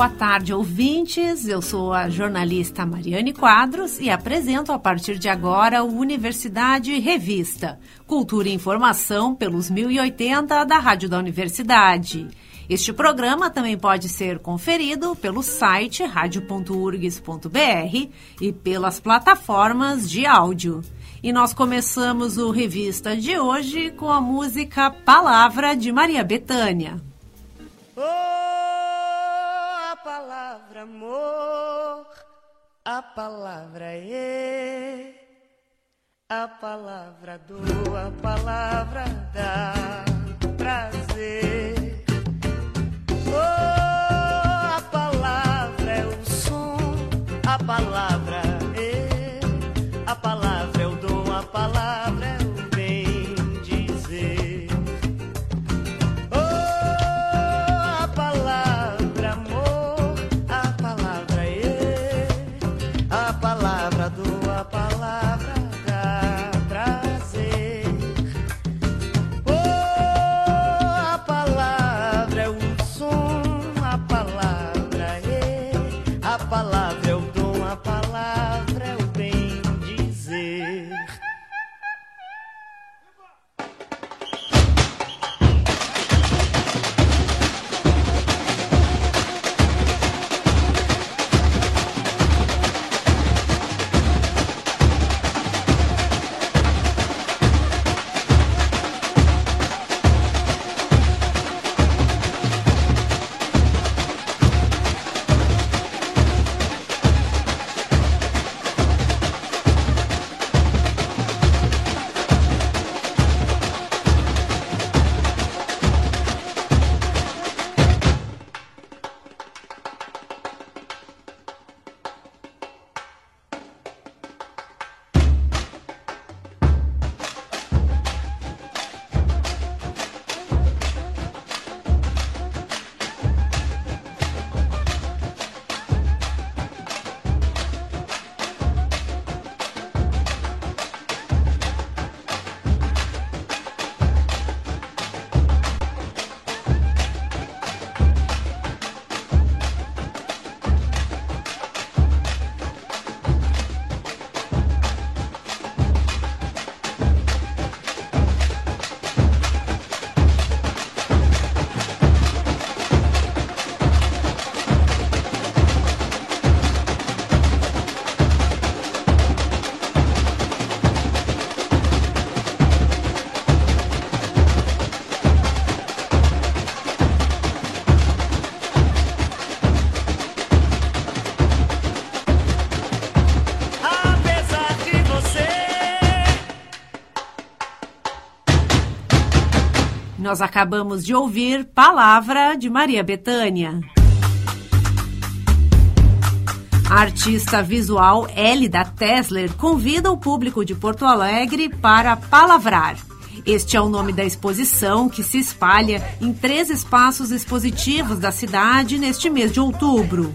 Boa tarde, ouvintes. Eu sou a jornalista Mariane Quadros e apresento a partir de agora o Universidade Revista, Cultura e Informação pelos 1080 da Rádio da Universidade. Este programa também pode ser conferido pelo site radio.urgs.br e pelas plataformas de áudio. E nós começamos o Revista de hoje com a música Palavra de Maria Bethânia. Oh! palavra amor, a palavra é, a palavra do, a palavra dá prazer. Oh, a palavra é o som, a palavra Nós acabamos de ouvir Palavra de Maria Bethânia. A artista visual Elida Tesler convida o público de Porto Alegre para palavrar. Este é o nome da exposição que se espalha em três espaços expositivos da cidade neste mês de outubro.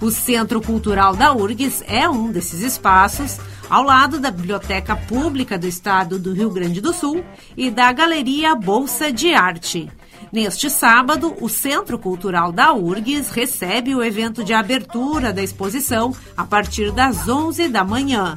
O Centro Cultural da URGS é um desses espaços, ao lado da Biblioteca Pública do Estado do Rio Grande do Sul e da Galeria Bolsa de Arte. Neste sábado, o Centro Cultural da URGS recebe o evento de abertura da exposição a partir das 11 da manhã.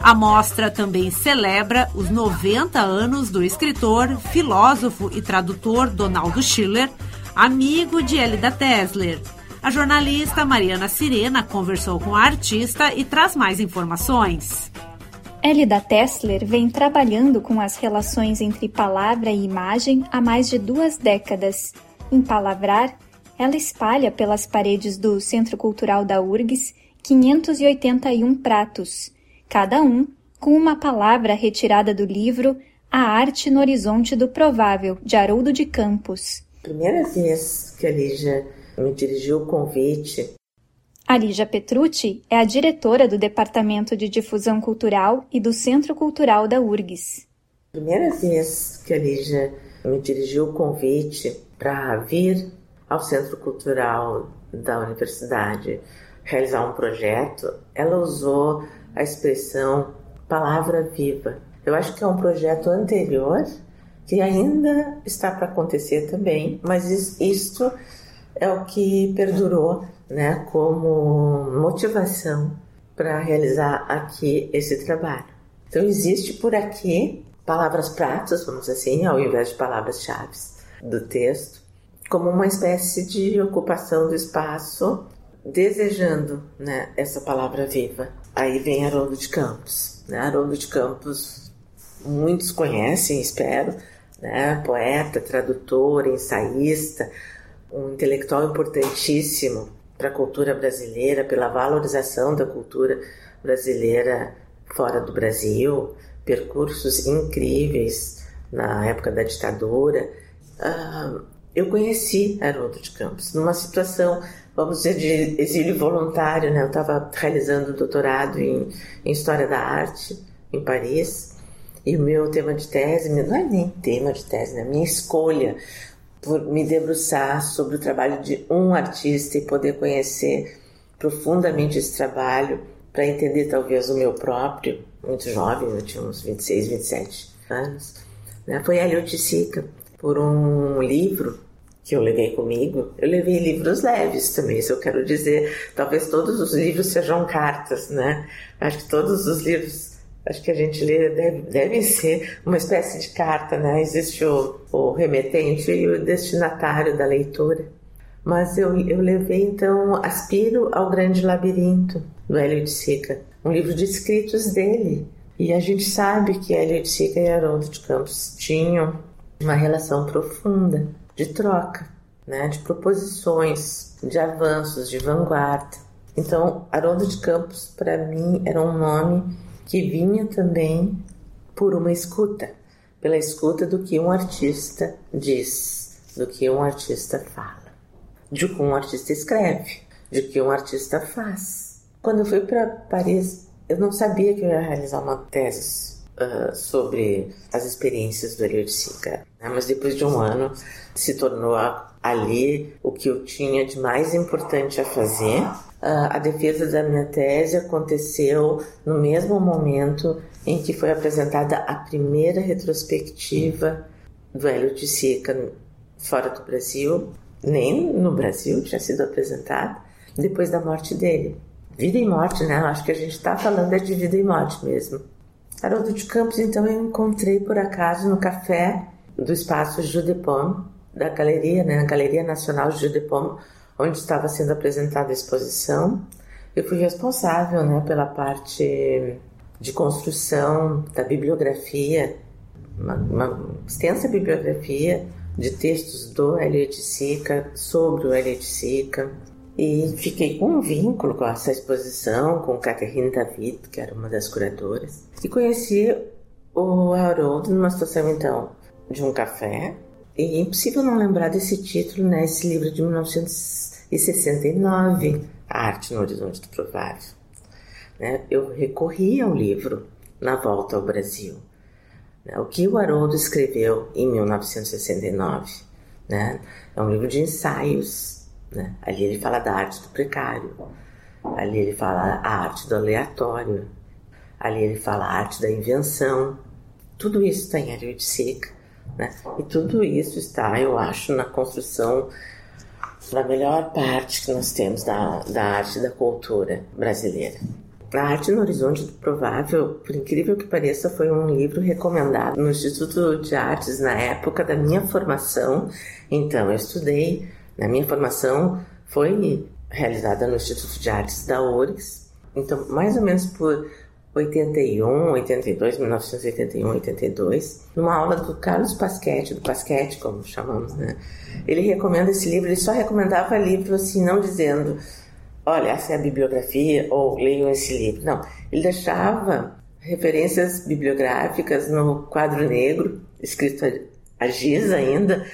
A mostra também celebra os 90 anos do escritor, filósofo e tradutor Donaldo Schiller, amigo de Elida Tesler. A jornalista Mariana Sirena conversou com a artista e traz mais informações. Elida Tessler vem trabalhando com as relações entre palavra e imagem há mais de duas décadas. Em Palavrar, ela espalha pelas paredes do Centro Cultural da URGS 581 pratos, cada um com uma palavra retirada do livro A Arte no Horizonte do Provável, de Haroldo de Campos. Primeira vez que a Lígia me dirigiu o convite. A Lígia Petrucci é a diretora do Departamento de Difusão Cultural e do Centro Cultural da URGS. Primeira vez que a Lígia me dirigiu o convite para vir ao Centro Cultural da Universidade realizar um projeto, ela usou a expressão palavra viva. Eu acho que é um projeto anterior que ainda está para acontecer também, mas isto é o que perdurou, né, como motivação para realizar aqui esse trabalho. Então existe por aqui palavras pratas, vamos dizer assim, ao invés de palavras-chave do texto, como uma espécie de ocupação do espaço, desejando né, essa palavra viva. Aí vem Haroldo de Campos. Né? Haroldo de Campos, muitos conhecem, espero, né? poeta, tradutor, ensaísta, um intelectual importantíssimo para a cultura brasileira, pela valorização da cultura brasileira fora do Brasil, percursos incríveis na época da ditadura. Uh, eu conheci Haroldo de Campos numa situação, vamos dizer, de exílio voluntário. Né? Eu estava realizando doutorado em, em História da Arte em Paris e o meu tema de tese, não é nem tema de tese, né? minha escolha por me debruçar sobre o trabalho de um artista e poder conhecer profundamente esse trabalho para entender talvez o meu próprio, muito jovem, eu tinha uns 26, 27 anos, né? foi a Sica, por um livro que eu levei comigo. Eu levei livros leves também, isso eu quero dizer. Talvez todos os livros sejam cartas, né? Acho que todos os livros acho que a gente deve, devem ser uma espécie de carta, né? Existe o, o remetente e o destinatário da leitura. Mas eu, eu levei então Aspiro ao Grande Labirinto, do Hélio de Sica, um livro de escritos dele. E a gente sabe que Hélio de Sica e Haroldo de Campos tinham uma relação profunda de troca, né? de proposições, de avanços, de vanguarda. Então, Haroldo de Campos, para mim, era um nome que vinha também por uma escuta, pela escuta do que um artista diz, do que um artista fala, de que um artista escreve, de que um artista faz. Quando eu fui para Paris, eu não sabia que eu ia realizar uma tese uh, sobre as experiências do Elio de Sica, né? mas depois de um ano se tornou ali o que eu tinha de mais importante a fazer a defesa da minha tese aconteceu no mesmo momento em que foi apresentada a primeira retrospectiva do Hélio de Sica fora do Brasil, nem no Brasil tinha sido apresentada, depois da morte dele. Vida e morte, né? Acho que a gente está falando é de vida e morte mesmo. Haroldo de Campos, então, eu encontrei por acaso no café do espaço Judepom, da galeria, né? A Galeria Nacional Judepom, onde estava sendo apresentada a exposição. Eu fui responsável né, pela parte de construção da bibliografia, uma, uma extensa bibliografia de textos do Elliot Sica, sobre o Elliot Sica, e fiquei com um vínculo com essa exposição, com Catherine David, que era uma das curadoras, e conheci o Haroldo numa situação, então, de um café, e é impossível não lembrar desse título, né, esse livro de 1900 e 69, A Arte no Horizonte do Provável. Né? Eu recorri ao livro Na Volta ao Brasil. Né? O que o Haroldo escreveu em 1969. Né? É um livro de ensaios. Né? Ali ele fala da arte do precário. Ali ele fala a arte do aleatório. Ali ele fala a arte da invenção. Tudo isso está em Hélio de. Né? E tudo isso está, eu acho, na construção da melhor parte que nós temos da, da arte e da cultura brasileira. A Arte no Horizonte do Provável, por incrível que pareça, foi um livro recomendado no Instituto de Artes na época da minha formação. Então, eu estudei, na minha formação foi realizada no Instituto de Artes da URGS. Então, mais ou menos por 81, 82, 1981, 82, numa aula do Carlos Pasquete, do Pasquete, como chamamos, né? Ele recomenda esse livro, ele só recomendava livro assim, não dizendo, olha, essa é a bibliografia, ou leiam esse livro. Não, ele deixava referências bibliográficas no quadro negro, escrito a giz ainda,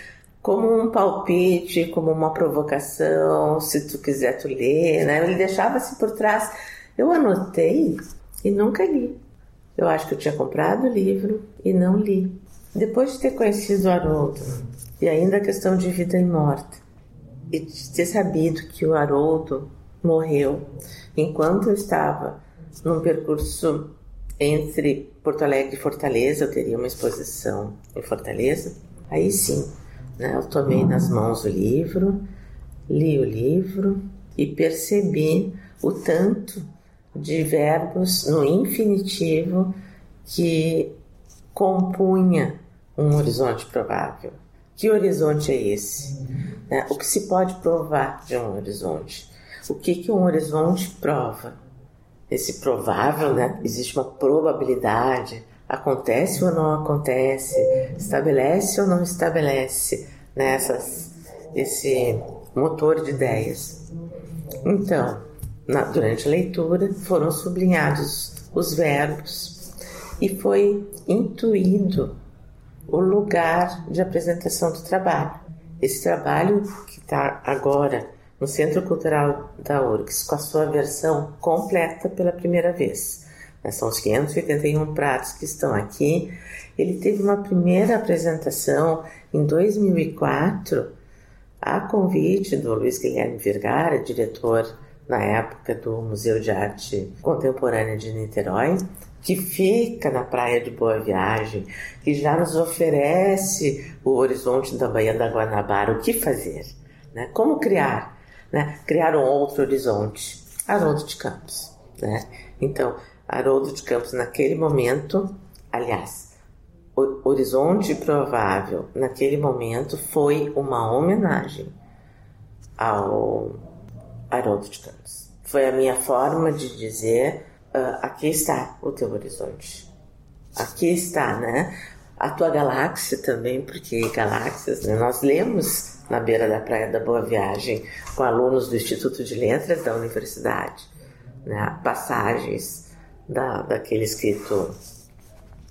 como um palpite, como uma provocação, se tu quiser tu lê, né? Ele deixava assim por trás. Eu anotei e nunca li. Eu acho que eu tinha comprado o livro e não li. Depois de ter conhecido o Haroldo, e ainda a questão de vida e morte, e de ter sabido que o Haroldo morreu enquanto eu estava num percurso entre Porto Alegre e Fortaleza, eu teria uma exposição em Fortaleza. Aí sim, né, eu tomei nas mãos o livro, li o livro e percebi o tanto de verbos no infinitivo que compunha um horizonte provável. Que horizonte é esse? Né? O que se pode provar de um horizonte? O que, que um horizonte prova? Esse provável, né? existe uma probabilidade, acontece ou não acontece, estabelece ou não estabelece né? esse motor de ideias. Então, na, durante a leitura foram sublinhados os verbos e foi intuído o lugar de apresentação do trabalho. Esse trabalho que está agora no Centro Cultural da URGS, com a sua versão completa pela primeira vez. Né, são os 581 pratos que estão aqui. Ele teve uma primeira apresentação em 2004, a convite do Luiz Guilherme Vergara, diretor na época do Museu de Arte Contemporânea de Niterói, que fica na praia de Boa Viagem, que já nos oferece o horizonte da Baía da Guanabara, o que fazer, né? como criar, né? criar um outro horizonte, Haroldo de Campos. Né? Então, Haroldo de Campos, naquele momento, aliás, o horizonte provável naquele momento foi uma homenagem ao Haroldo de Campos. Foi a minha forma de dizer uh, aqui está o teu horizonte. Aqui está, né? A tua galáxia também, porque galáxias, né? nós lemos na beira da Praia da Boa Viagem com alunos do Instituto de Letras da Universidade, né? passagens da, daquele escrito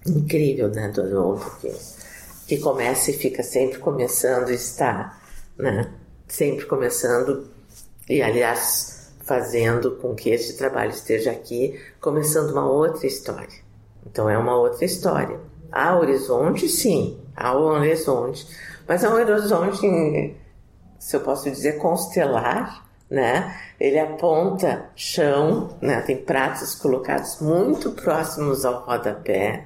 incrível né? do Haroldo, que, que começa e fica sempre começando está, né? sempre começando, e aliás fazendo com que este trabalho esteja aqui, começando uma outra história. Então é uma outra história. Há horizonte, sim, há um horizonte, mas é um horizonte, se eu posso dizer, constelar, né? Ele aponta chão, né? Tem pratos colocados muito próximos ao rodapé.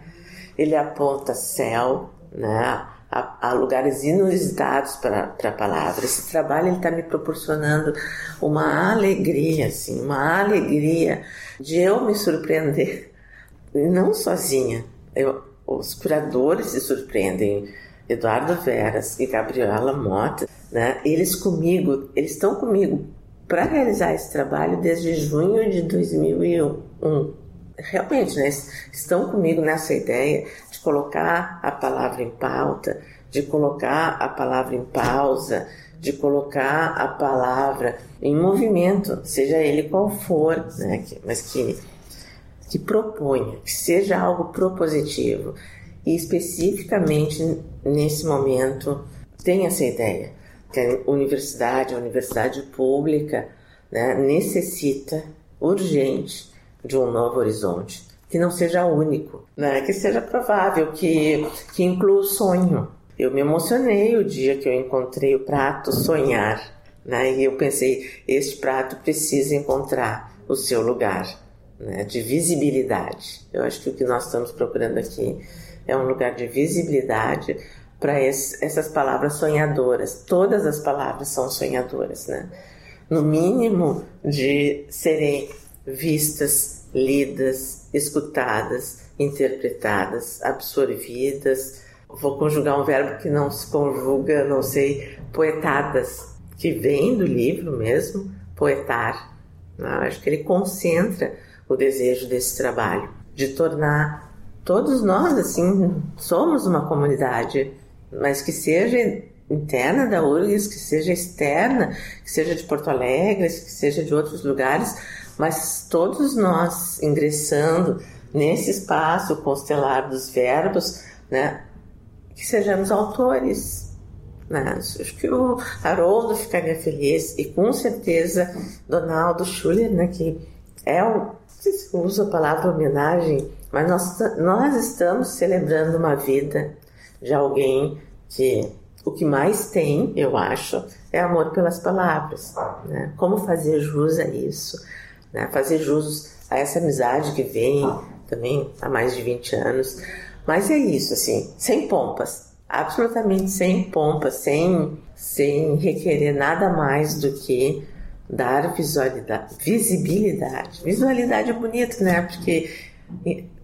Ele aponta céu, né? A, a lugares inusitados para a palavra. Esse trabalho está me proporcionando uma alegria, assim, uma alegria de eu me surpreender, não sozinha. Eu, os curadores se surpreendem, Eduardo Veras e Gabriela Mota, né? Eles comigo, eles estão comigo para realizar esse trabalho desde junho de 2001. Realmente, né? Estão comigo nessa ideia de colocar a palavra em pauta, de colocar a palavra em pausa, de colocar a palavra em movimento, seja ele qual for, né? mas que, que proponha, que seja algo propositivo. E especificamente nesse momento tem essa ideia que a universidade, a universidade pública, né, necessita urgente de um novo horizonte que não seja único, né? que seja provável, que, que inclua o sonho. Eu me emocionei o dia que eu encontrei o prato sonhar, né? e eu pensei, este prato precisa encontrar o seu lugar né? de visibilidade. Eu acho que o que nós estamos procurando aqui é um lugar de visibilidade para essas palavras sonhadoras. Todas as palavras são sonhadoras, né? No mínimo de serem vistas lidas, escutadas, interpretadas, absorvidas. Vou conjugar um verbo que não se conjuga, não sei, poetadas, que vem do livro mesmo, poetar. Né? Acho que ele concentra o desejo desse trabalho de tornar todos nós assim somos uma comunidade, mas que seja interna da URGS, que seja externa, que seja de Porto Alegre, que seja de outros lugares, mas todos nós ingressando nesse espaço constelar dos verbos, né, que sejamos autores. Né? Acho que o Haroldo ficaria feliz e com certeza Donaldo Schuller, né, que é o, não sei se usa a palavra homenagem, mas nós, nós estamos celebrando uma vida de alguém que o que mais tem, eu acho, é amor pelas palavras. Né? Como fazer jus a isso? Né? Fazer jus a essa amizade que vem também há mais de 20 anos. Mas é isso, assim, sem pompas, absolutamente sem pompas, sem, sem requerer nada mais do que dar visualidade, visibilidade. Visualidade é bonito, né? Porque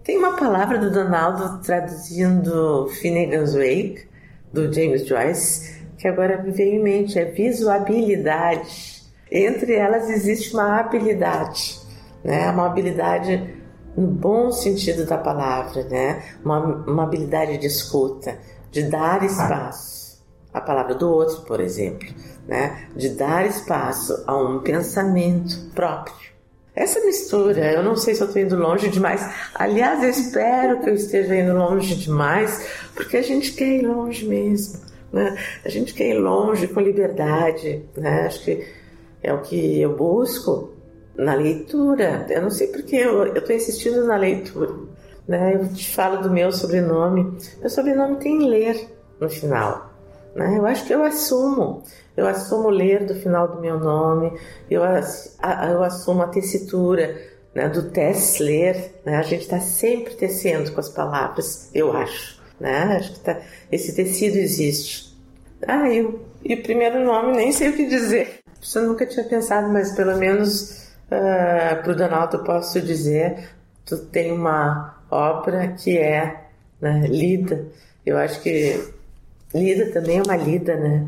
tem uma palavra do Donaldo traduzindo Finnegan's Wake, do James Joyce, que agora me veio em mente, é visuabilidade. Entre elas existe uma habilidade, né? Uma habilidade no bom sentido da palavra, né? Uma, uma habilidade de escuta, de dar espaço. A palavra do outro, por exemplo, né? De dar espaço a um pensamento próprio. Essa mistura, eu não sei se eu estou indo longe demais. Aliás, eu espero que eu esteja indo longe demais, porque a gente quer ir longe mesmo. Né? A gente quer ir longe com liberdade. Né? Acho que é o que eu busco na leitura. Eu não sei porque eu estou insistindo na leitura. Né? Eu te falo do meu sobrenome. Meu sobrenome tem ler no final. Né? Eu acho que eu assumo. Eu assumo ler do final do meu nome. Eu, eu assumo a tessitura né, do Tessler. Né? A gente está sempre tecendo com as palavras, eu acho. Né? Acho que tá, esse tecido existe. Ah, e o primeiro nome, nem sei o que dizer. Isso eu nunca tinha pensado, mas pelo menos Uh, ah, para o Donaldo, posso dizer, tu tem uma obra que é né, lida. Eu acho que lida também é uma lida, né?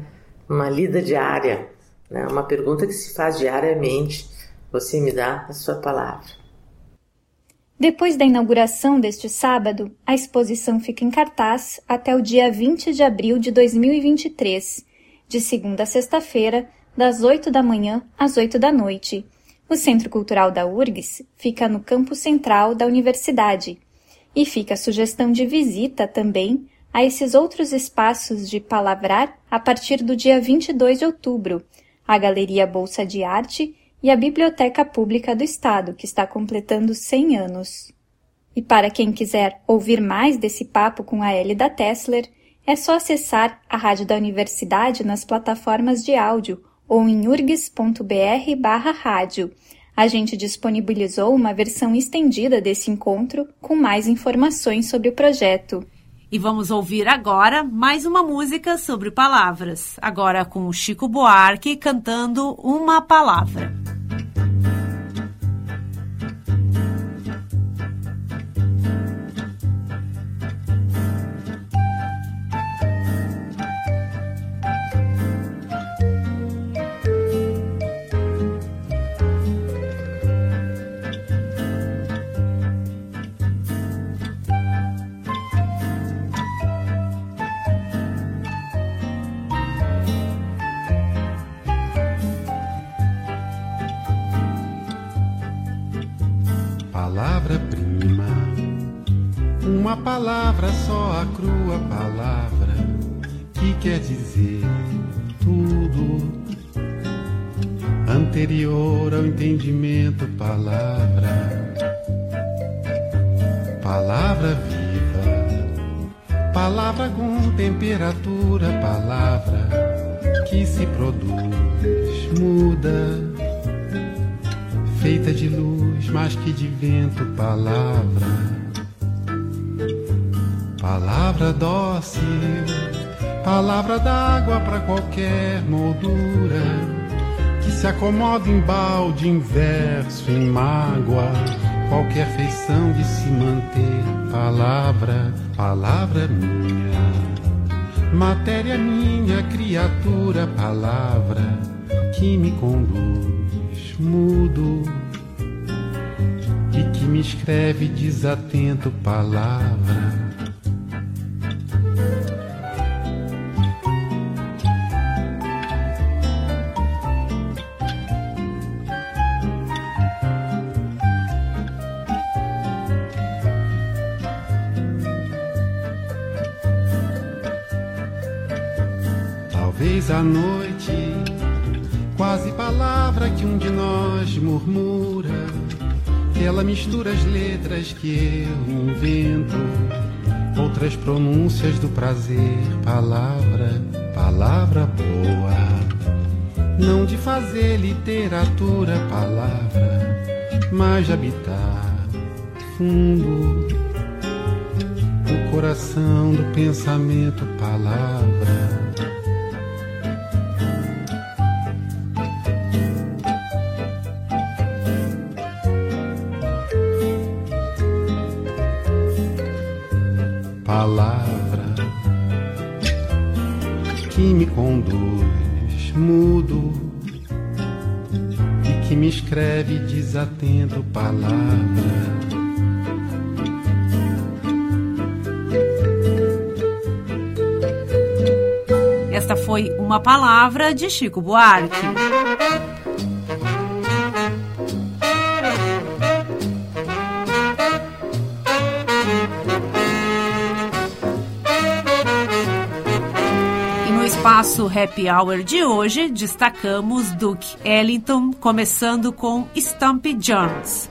Uma lida diária, né? Uma pergunta que se faz diariamente. Você me dá a sua palavra. Depois da inauguração deste sábado, a exposição fica em cartaz até o dia 20 de abril de 2023, de segunda a sexta-feira, das 8 da manhã às 8 da noite. O Centro Cultural da URGS fica no campo central da universidade. E fica a sugestão de visita também a esses outros espaços de palavrar a partir do dia 22 de outubro, a Galeria Bolsa de Arte e a Biblioteca Pública do Estado, que está completando 100 anos. E para quem quiser ouvir mais desse papo com a Elida Tessler, é só acessar a Rádio da Universidade nas plataformas de áudio ou em urgs.br barra rádio. A gente disponibilizou uma versão estendida desse encontro com mais informações sobre o projeto. E vamos ouvir agora mais uma música sobre palavras, agora com o Chico Buarque cantando Uma Palavra. Palavra, só a crua palavra que quer dizer tudo. Anterior ao entendimento, palavra, palavra viva, palavra com temperatura, palavra que se produz, muda, feita de luz mais que de vento, palavra. Palavra dócil, palavra d'água para qualquer moldura, que se acomoda em balde, em verso, em mágoa, qualquer feição de se manter. Palavra, palavra minha, matéria minha, criatura, palavra que me conduz, mudo. E que me escreve desatento, palavra Ela mistura as letras que eu invento, outras pronúncias do prazer, palavra, palavra boa. não de fazer literatura palavra, mas de habitar fundo o coração do pensamento. Palavra escreve desatento palavra Esta foi uma palavra de Chico Buarque. Happy Hour de hoje, destacamos Duke Ellington, começando com Stumpy Jones.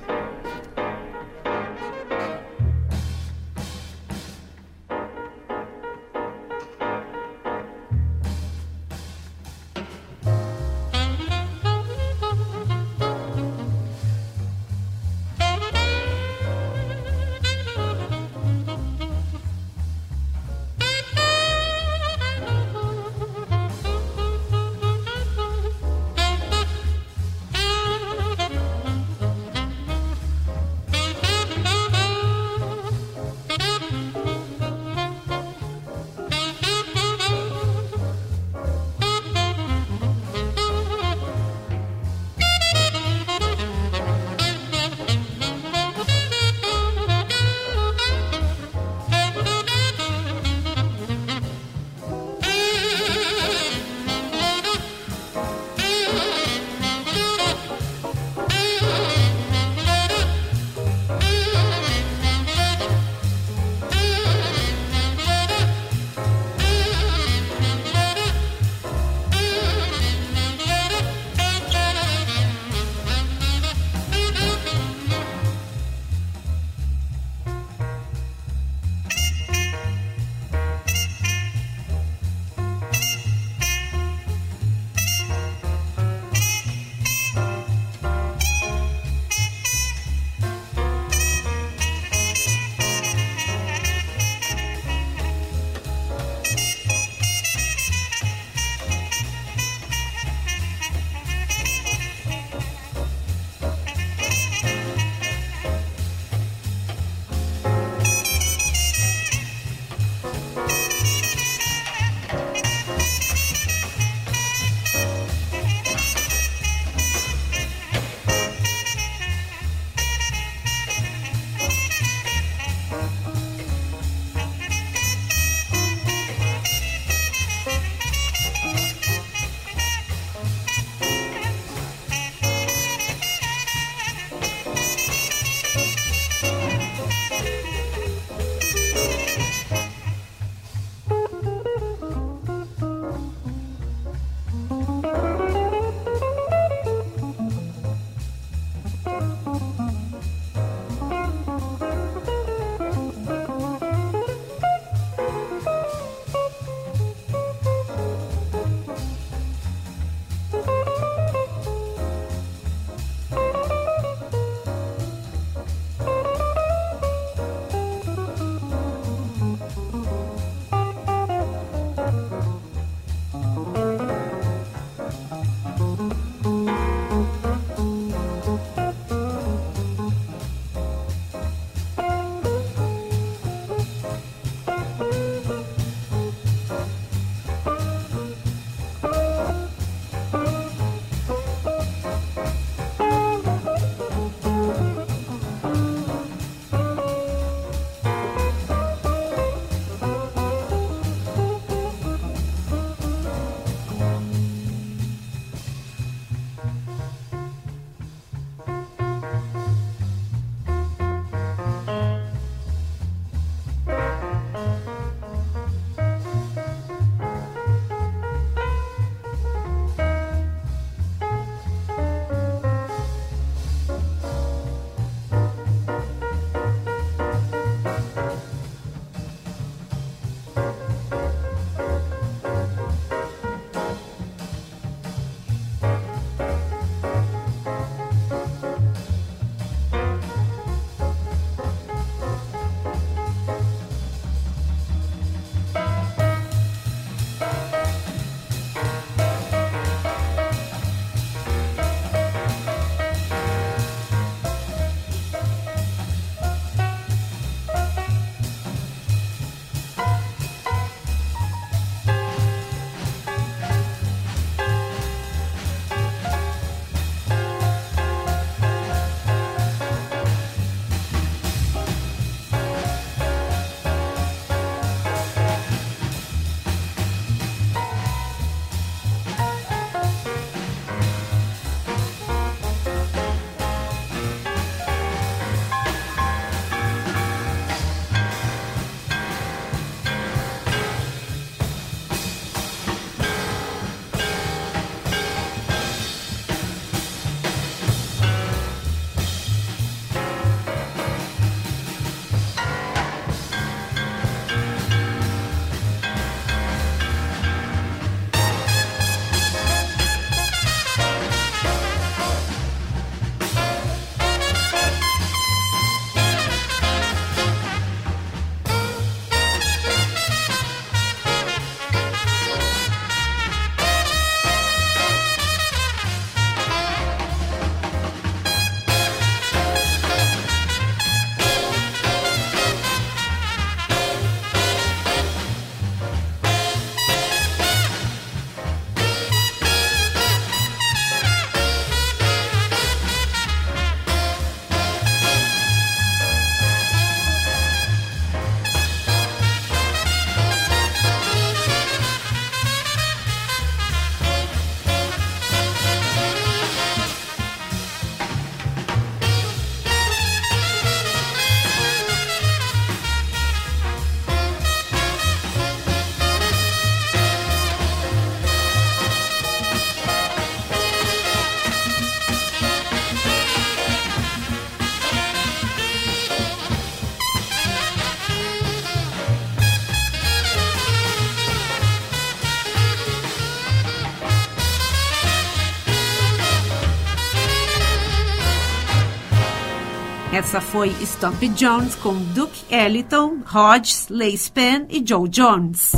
Essa foi Stumpy Jones com Duke Ellington, Hodges, Lace Penn e Joe Jones.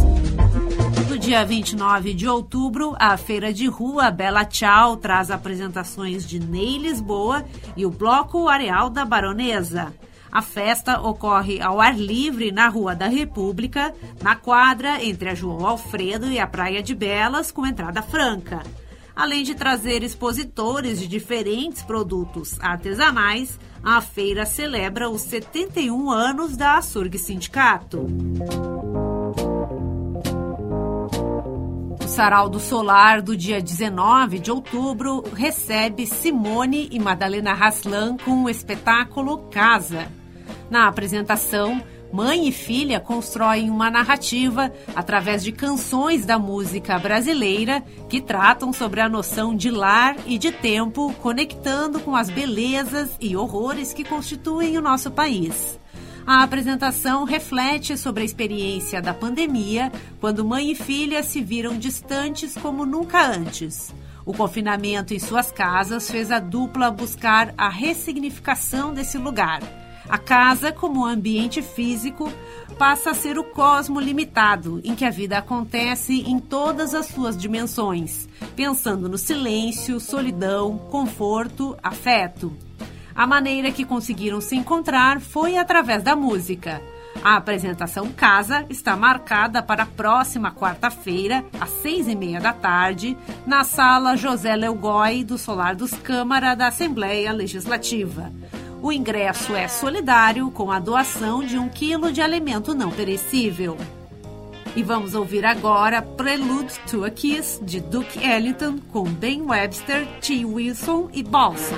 No dia 29 de outubro, a Feira de Rua Bela Tchau traz apresentações de Ney Lisboa e o Bloco Areal da Baronesa. A festa ocorre ao ar livre na Rua da República, na quadra entre a João Alfredo e a Praia de Belas, com entrada franca. Além de trazer expositores de diferentes produtos artesanais, a feira celebra os 71 anos da Surg Sindicato. O Sarau do Solar do dia 19 de outubro recebe Simone e Madalena Haslan com o espetáculo Casa. Na apresentação, mãe e filha constroem uma narrativa através de canções da música brasileira que tratam sobre a noção de lar e de tempo, conectando com as belezas e horrores que constituem o nosso país. A apresentação reflete sobre a experiência da pandemia, quando mãe e filha se viram distantes como nunca antes. O confinamento em suas casas fez a dupla buscar a ressignificação desse lugar a casa, como ambiente físico, passa a ser o cosmo limitado, em que a vida acontece em todas as suas dimensões, pensando no silêncio, solidão, conforto, afeto. A maneira que conseguiram se encontrar foi através da música. A apresentação Casa está marcada para a próxima quarta-feira, às seis e meia da tarde, na sala José Leugói do Solar dos Câmara da Assembleia Legislativa. O ingresso é solidário com a doação de um quilo de alimento não perecível. E vamos ouvir agora Prelude to a Kiss de Duke Ellington com Ben Webster, T. Wilson e Balsam.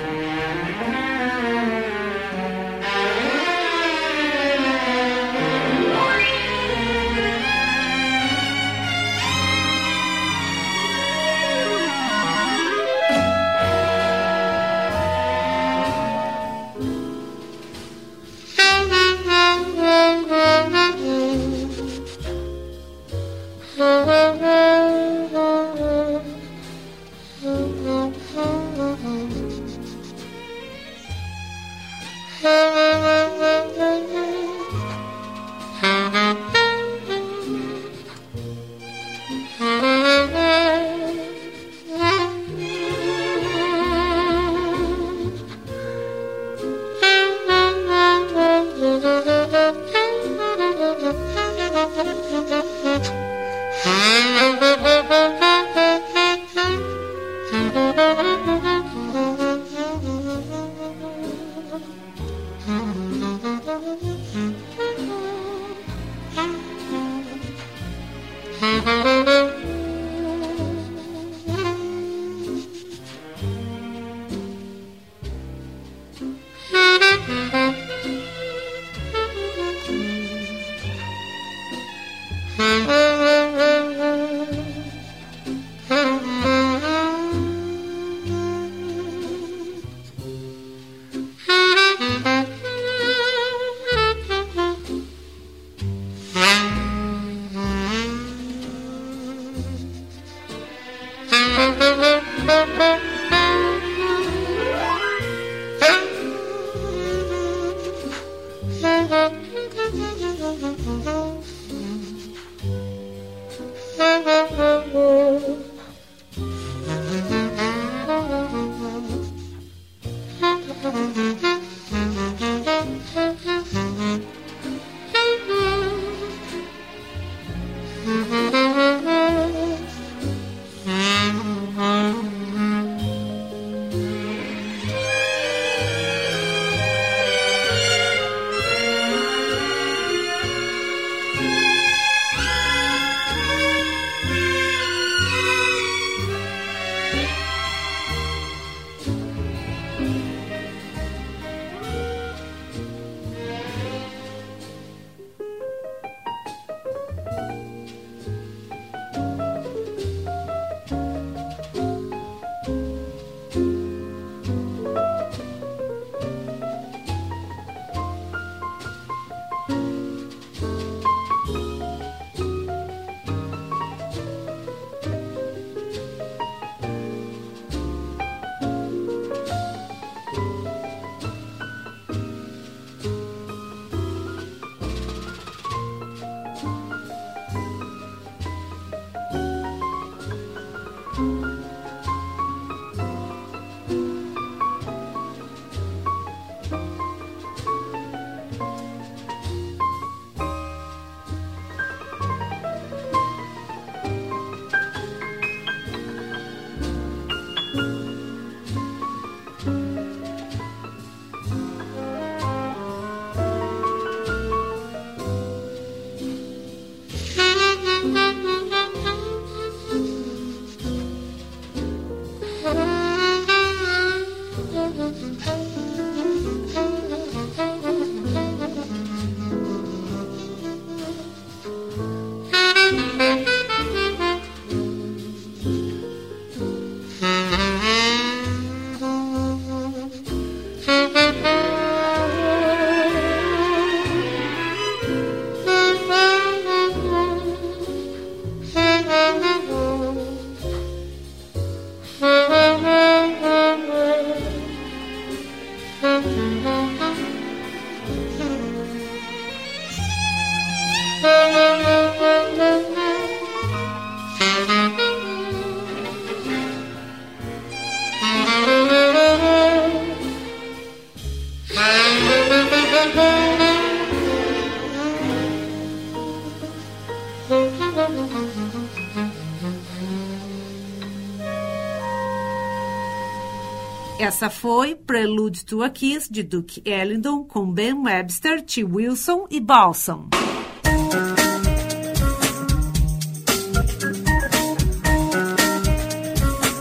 Essa foi Prelude to a Kiss de Duke Ellington com Ben Webster, T. Wilson e Balsam.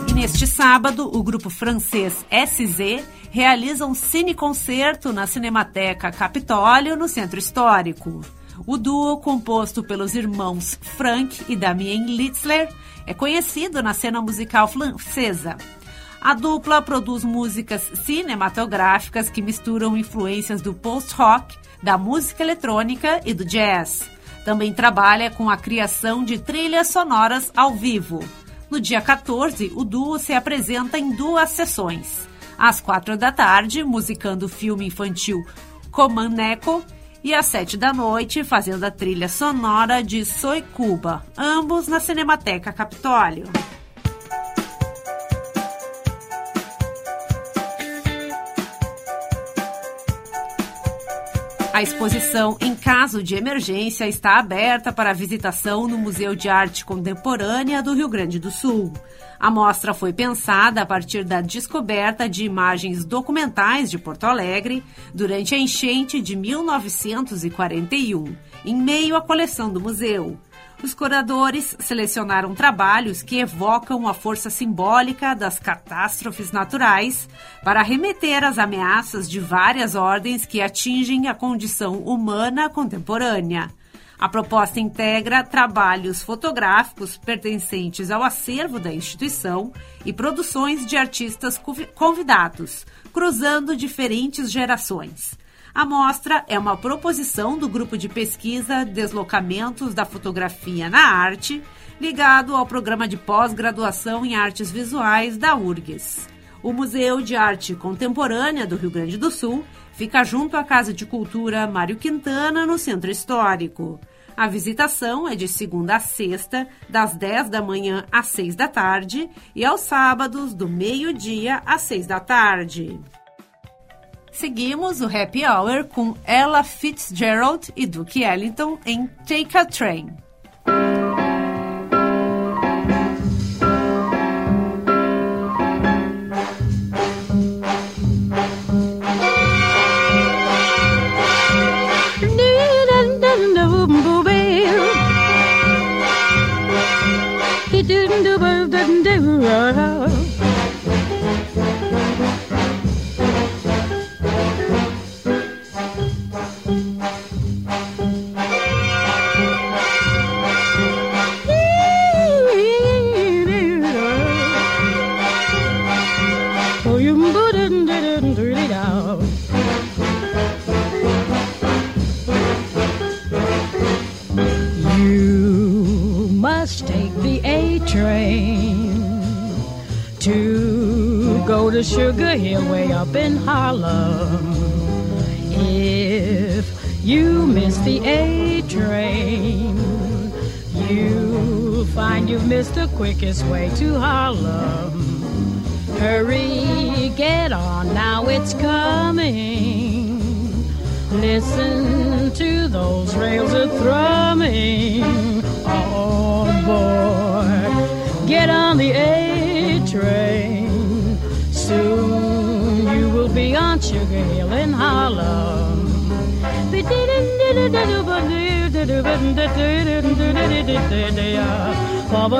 E neste sábado, o grupo francês SZ realiza um cineconcerto na Cinemateca Capitólio, no Centro Histórico. O duo, composto pelos irmãos Frank e Damien Litzler, é conhecido na cena musical francesa. A dupla produz músicas cinematográficas que misturam influências do post-rock, da música eletrônica e do jazz. Também trabalha com a criação de trilhas sonoras ao vivo. No dia 14, o duo se apresenta em duas sessões. Às quatro da tarde, musicando o filme infantil Comaneco e às sete da noite, fazendo a trilha sonora de Soy Cuba, ambos na Cinemateca Capitólio. A exposição Em Caso de Emergência está aberta para visitação no Museu de Arte Contemporânea do Rio Grande do Sul. A mostra foi pensada a partir da descoberta de imagens documentais de Porto Alegre durante a enchente de 1941, em meio à coleção do museu. Os curadores selecionaram trabalhos que evocam a força simbólica das catástrofes naturais para remeter às ameaças de várias ordens que atingem a condição humana contemporânea. A proposta integra trabalhos fotográficos pertencentes ao acervo da instituição e produções de artistas convidados, cruzando diferentes gerações. A mostra é uma proposição do grupo de pesquisa Deslocamentos da Fotografia na Arte, ligado ao programa de pós-graduação em artes visuais da URGS. O Museu de Arte Contemporânea do Rio Grande do Sul fica junto à Casa de Cultura Mário Quintana, no Centro Histórico. A visitação é de segunda a sexta, das 10 da manhã às 6 da tarde, e aos sábados, do meio-dia às 6 da tarde. Seguimos o Happy Hour com Ella Fitzgerald e Duke Ellington em Take a Train.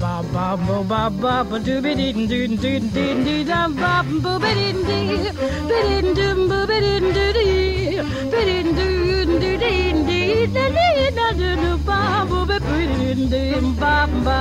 ba ba bo ba ba ba do be dee do do do do do da ba bo be dee dee be dee do bo be dee do dee be dee do do dee dee da dee da do ba bo be dee dee ba ba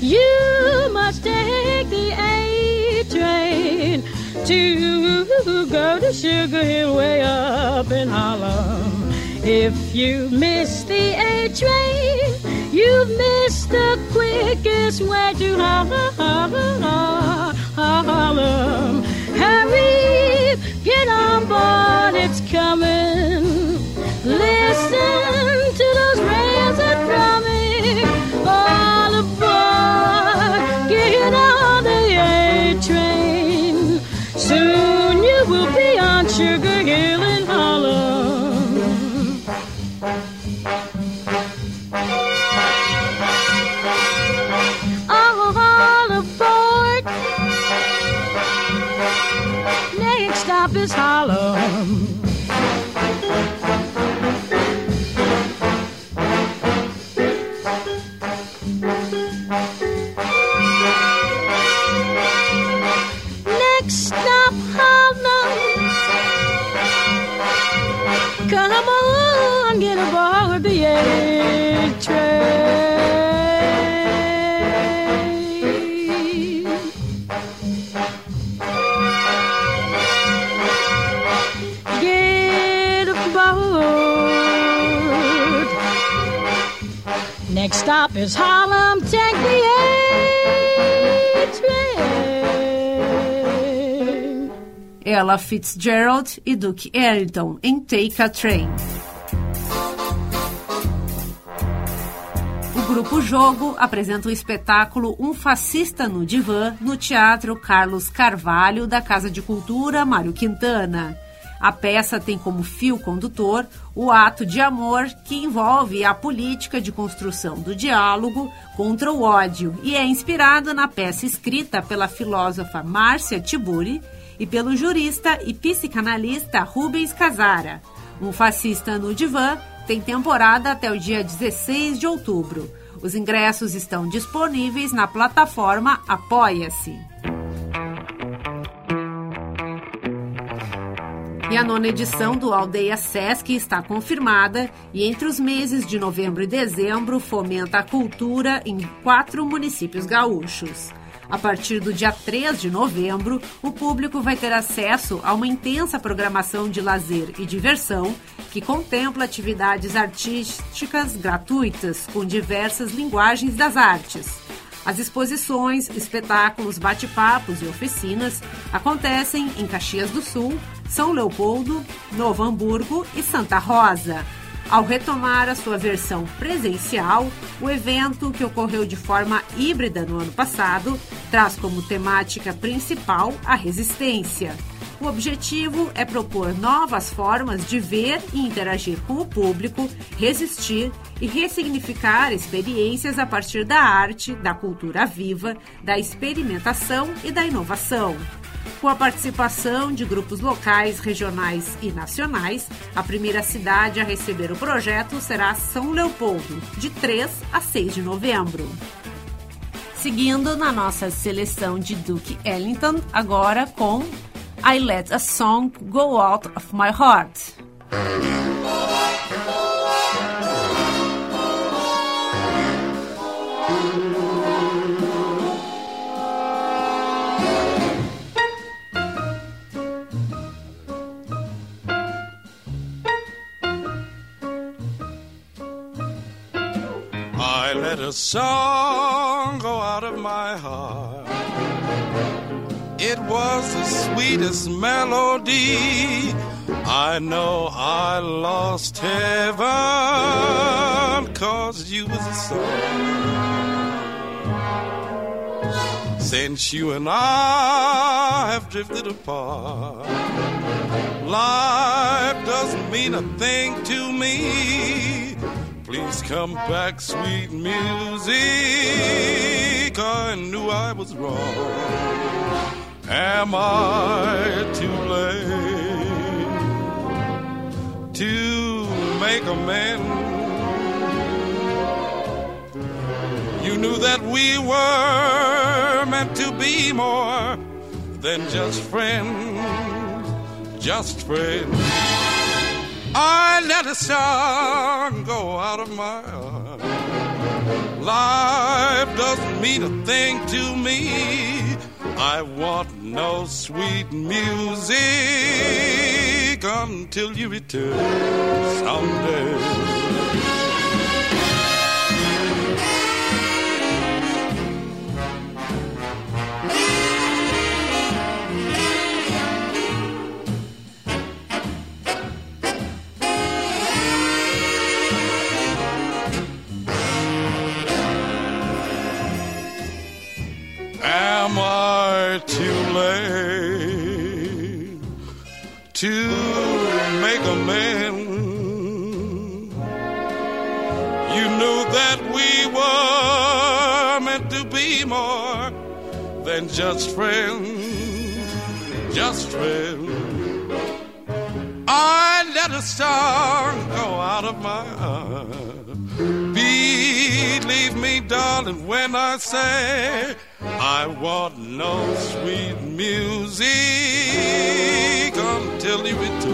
You must take the A train to go to Sugar Hill way up in Harlem. If you miss the A train, you've missed the quickest way to Harlem. Hurry, get on board, it's coming. Is Harlem. Is Harlem. Take the A train. Ella Fitzgerald e Duke Ellington em Take a Train. O Grupo Jogo apresenta o espetáculo Um Fascista no Divã no Teatro Carlos Carvalho da Casa de Cultura Mário Quintana. A peça tem como fio condutor o ato de amor que envolve a política de construção do diálogo contra o ódio e é inspirado na peça escrita pela filósofa Márcia Tiburi e pelo jurista e psicanalista Rubens Casara. Um fascista no divã tem temporada até o dia 16 de outubro. Os ingressos estão disponíveis na plataforma Apoia-se. A nona edição do Aldeia Sesc está confirmada e entre os meses de novembro e dezembro fomenta a cultura em quatro municípios gaúchos. A partir do dia 3 de novembro, o público vai ter acesso a uma intensa programação de lazer e diversão que contempla atividades artísticas gratuitas com diversas linguagens das artes. As exposições, espetáculos, bate-papos e oficinas acontecem em Caxias do Sul, São Leopoldo, Novo Hamburgo e Santa Rosa. Ao retomar a sua versão presencial, o evento, que ocorreu de forma híbrida no ano passado, traz como temática principal a resistência. O objetivo é propor novas formas de ver e interagir com o público, resistir e ressignificar experiências a partir da arte, da cultura viva, da experimentação e da inovação. Com a participação de grupos locais, regionais e nacionais, a primeira cidade a receber o projeto será São Leopoldo, de 3 a 6 de novembro. Seguindo na nossa seleção de Duke Ellington, agora com I Let a Song Go Out of My Heart. I let a song go out of my heart. It was the sweetest melody. I know I lost heaven cause you was a song. Since you and I have drifted apart, life doesn't mean a thing to me. Please come back, sweet music. I knew I was wrong. Am I too late to make amends? You knew that we were meant to be more than just friends, just friends. I let a song go out of my heart. Life doesn't mean a thing to me. I want no sweet music until you return someday. To make amends? You knew that we were meant to be more than just friends, just friends. I let a star go out of my heart. Believe me, darling, when I say I want no sweet music tell you it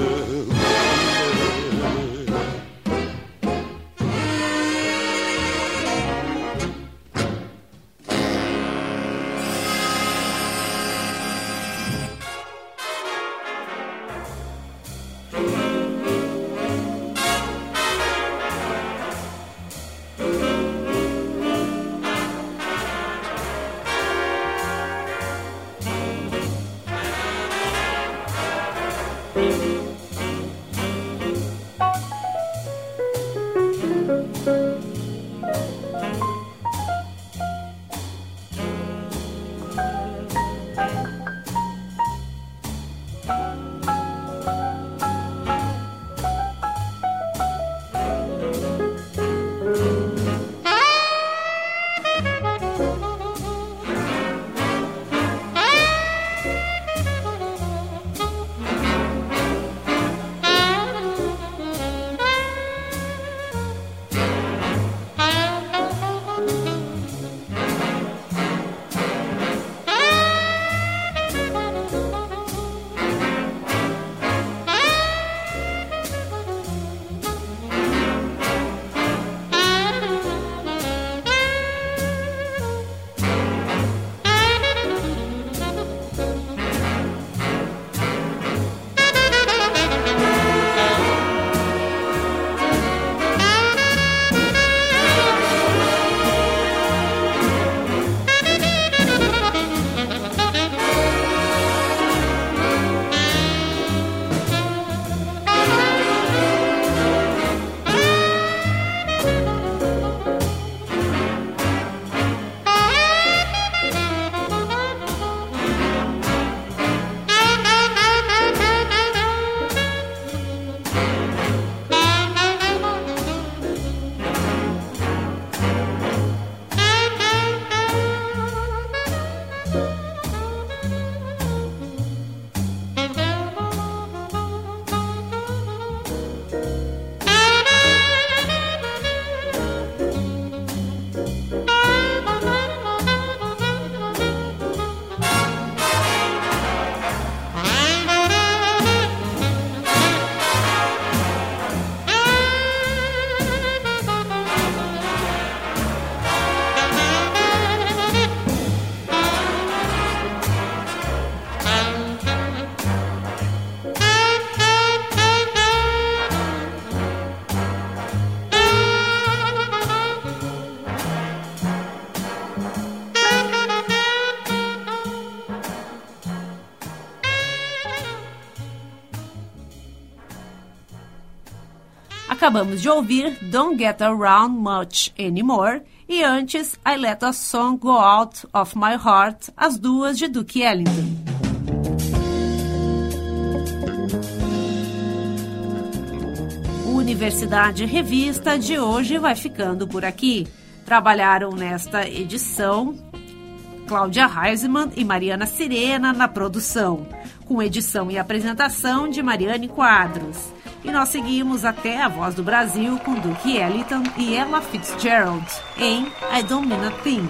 Acabamos de ouvir Don't Get Around Much Anymore e antes I Let a Song Go Out of My Heart, as duas de Duke Ellington. Universidade Revista de hoje vai ficando por aqui. Trabalharam nesta edição Cláudia Heisman e Mariana Sirena na produção, com edição e apresentação de Mariane Quadros. E nós seguimos até a Voz do Brasil com Duke Ellington e Ella Fitzgerald em I Don't Mean a Thing.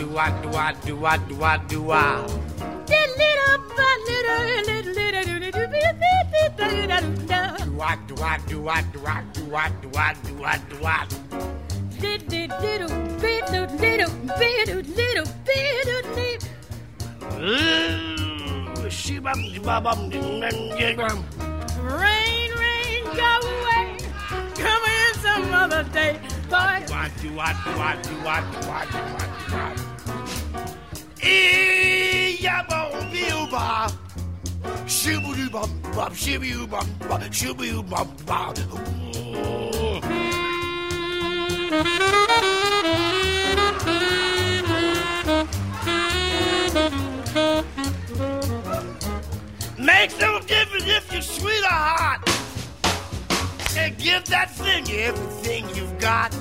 do I do I do I do I do I. Do I do I do I do I do I do I do I do I. do bit, do bit, do bit, do bit. Rain, rain, go away. Come in some other day, boy. Do I do I do I do I do I do I do I. bom bilba Shibby bum bum shibby bum bum shibby bum bum Makes no difference if you're sweet or hot. And give that thing everything you've got.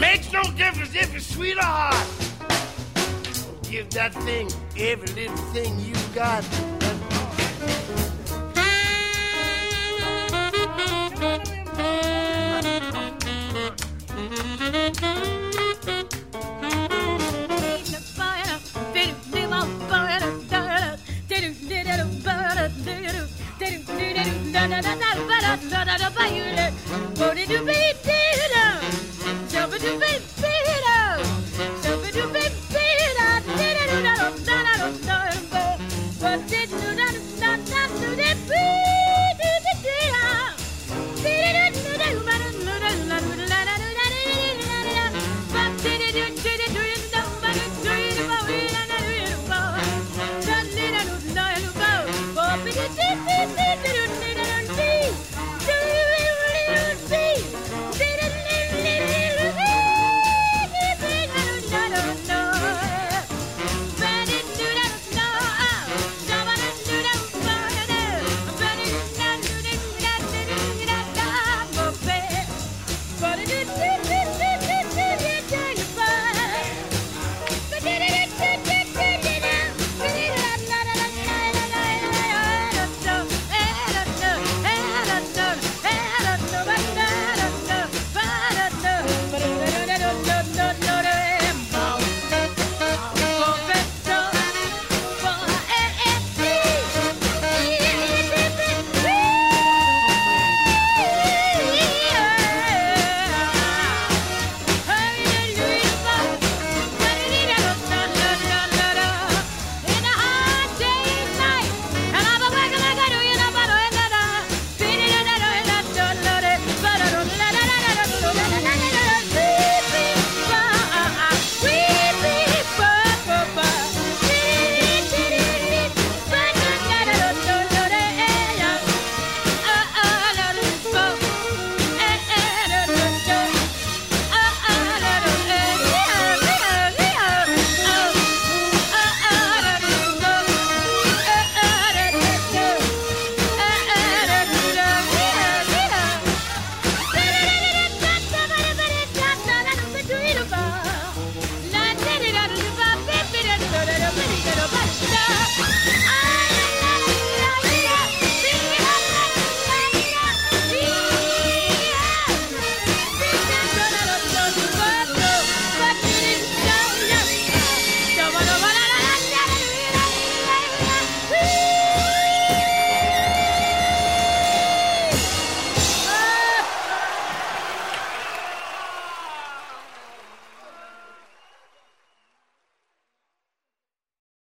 Makes no difference if it's sweet or hot. Give that thing every little thing you got. Bye, Yula.